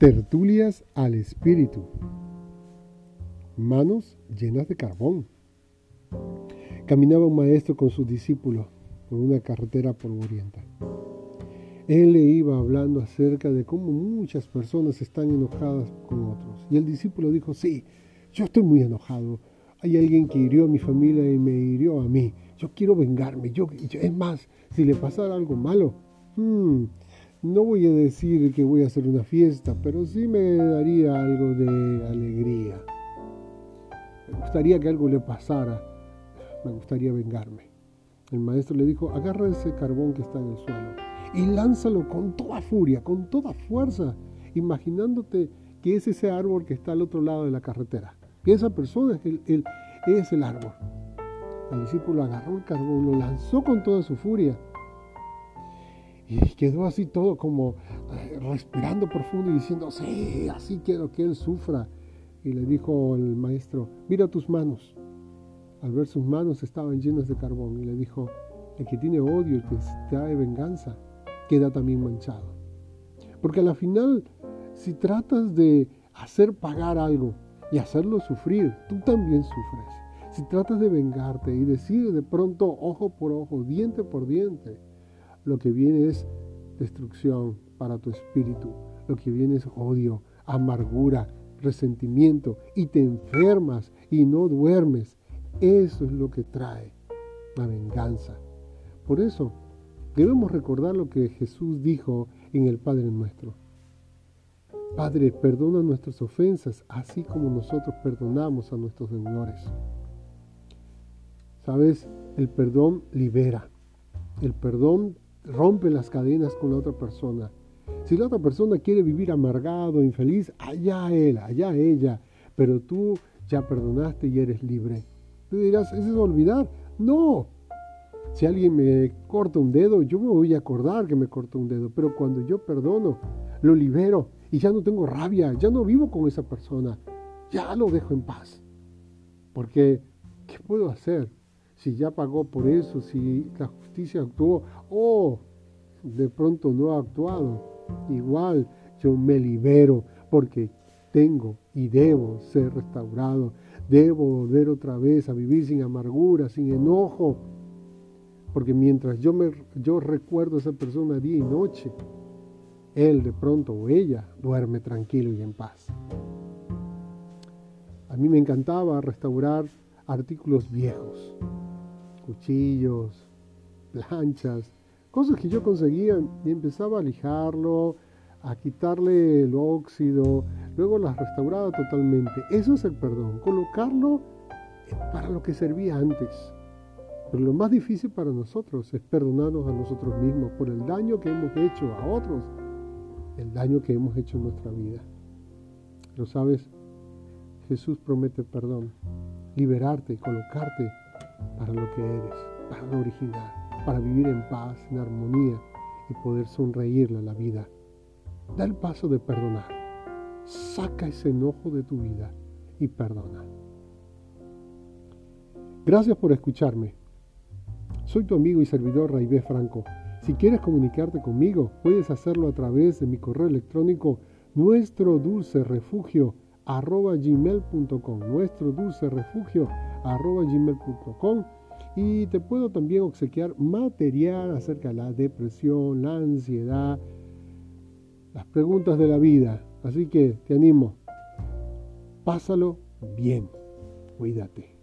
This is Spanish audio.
Tertulias al Espíritu. Manos llenas de carbón. Caminaba un maestro con sus discípulos por una carretera polvorienta. Él le iba hablando acerca de cómo muchas personas están enojadas con otros. Y el discípulo dijo, sí, yo estoy muy enojado. Hay alguien que hirió a mi familia y me hirió a mí. Yo quiero vengarme. Yo, es más, si le pasara algo malo, hmm, no voy a decir que voy a hacer una fiesta, pero sí me daría algo de alegría. Me gustaría que algo le pasara. Me gustaría vengarme. El maestro le dijo, agarra ese carbón que está en el suelo y lánzalo con toda furia, con toda fuerza, imaginándote que es ese árbol que está al otro lado de la carretera, que esa persona es el, es el árbol. El discípulo agarró el carbón, lo lanzó con toda su furia y quedó así todo como eh, respirando profundo y diciendo, sí, así quiero que él sufra. Y le dijo el maestro, mira tus manos. Al ver sus manos estaban llenas de carbón y le dijo, el que tiene odio, el que trae venganza, queda también manchado. Porque a la final, si tratas de hacer pagar algo y hacerlo sufrir, tú también sufres. Si tratas de vengarte y decir de pronto ojo por ojo, diente por diente, lo que viene es destrucción para tu espíritu, lo que viene es odio, amargura, resentimiento y te enfermas y no duermes. Eso es lo que trae la venganza. Por eso, debemos recordar lo que Jesús dijo en el Padre nuestro. Padre, perdona nuestras ofensas, así como nosotros perdonamos a nuestros deudores. Sabes, el perdón libera. El perdón rompe las cadenas con la otra persona. Si la otra persona quiere vivir amargado, infeliz, allá él, allá ella, pero tú ya perdonaste y eres libre. Tú dirás, ¿eso es olvidar? No, si alguien me corta un dedo, yo me voy a acordar que me cortó un dedo, pero cuando yo perdono, lo libero y ya no tengo rabia, ya no vivo con esa persona, ya lo dejo en paz. Porque, ¿qué puedo hacer? Si ya pagó por eso, si la justicia actuó, o de pronto no ha actuado, igual yo me libero porque tengo y debo ser restaurado, debo volver otra vez a vivir sin amargura, sin enojo. Porque mientras yo, me, yo recuerdo a esa persona día y noche, él de pronto o ella duerme tranquilo y en paz. A mí me encantaba restaurar artículos viejos, cuchillos, planchas, cosas que yo conseguía y empezaba a lijarlo, a quitarle el óxido, luego las restauraba totalmente. Eso es el perdón, colocarlo para lo que servía antes. Pero lo más difícil para nosotros es perdonarnos a nosotros mismos por el daño que hemos hecho a otros, el daño que hemos hecho en nuestra vida. Lo sabes, Jesús promete perdón, liberarte, colocarte para lo que eres, para lo original, para vivir en paz, en armonía y poder sonreírle a la vida. Da el paso de perdonar. Saca ese enojo de tu vida y perdona. Gracias por escucharme. Soy tu amigo y servidor Raibé Franco. Si quieres comunicarte conmigo, puedes hacerlo a través de mi correo electrónico nuestro dulce refugio arroba gmail.com nuestro dulce refugio arroba gmail.com y te puedo también obsequiar material acerca de la depresión, la ansiedad, las preguntas de la vida. Así que te animo, pásalo bien, cuídate.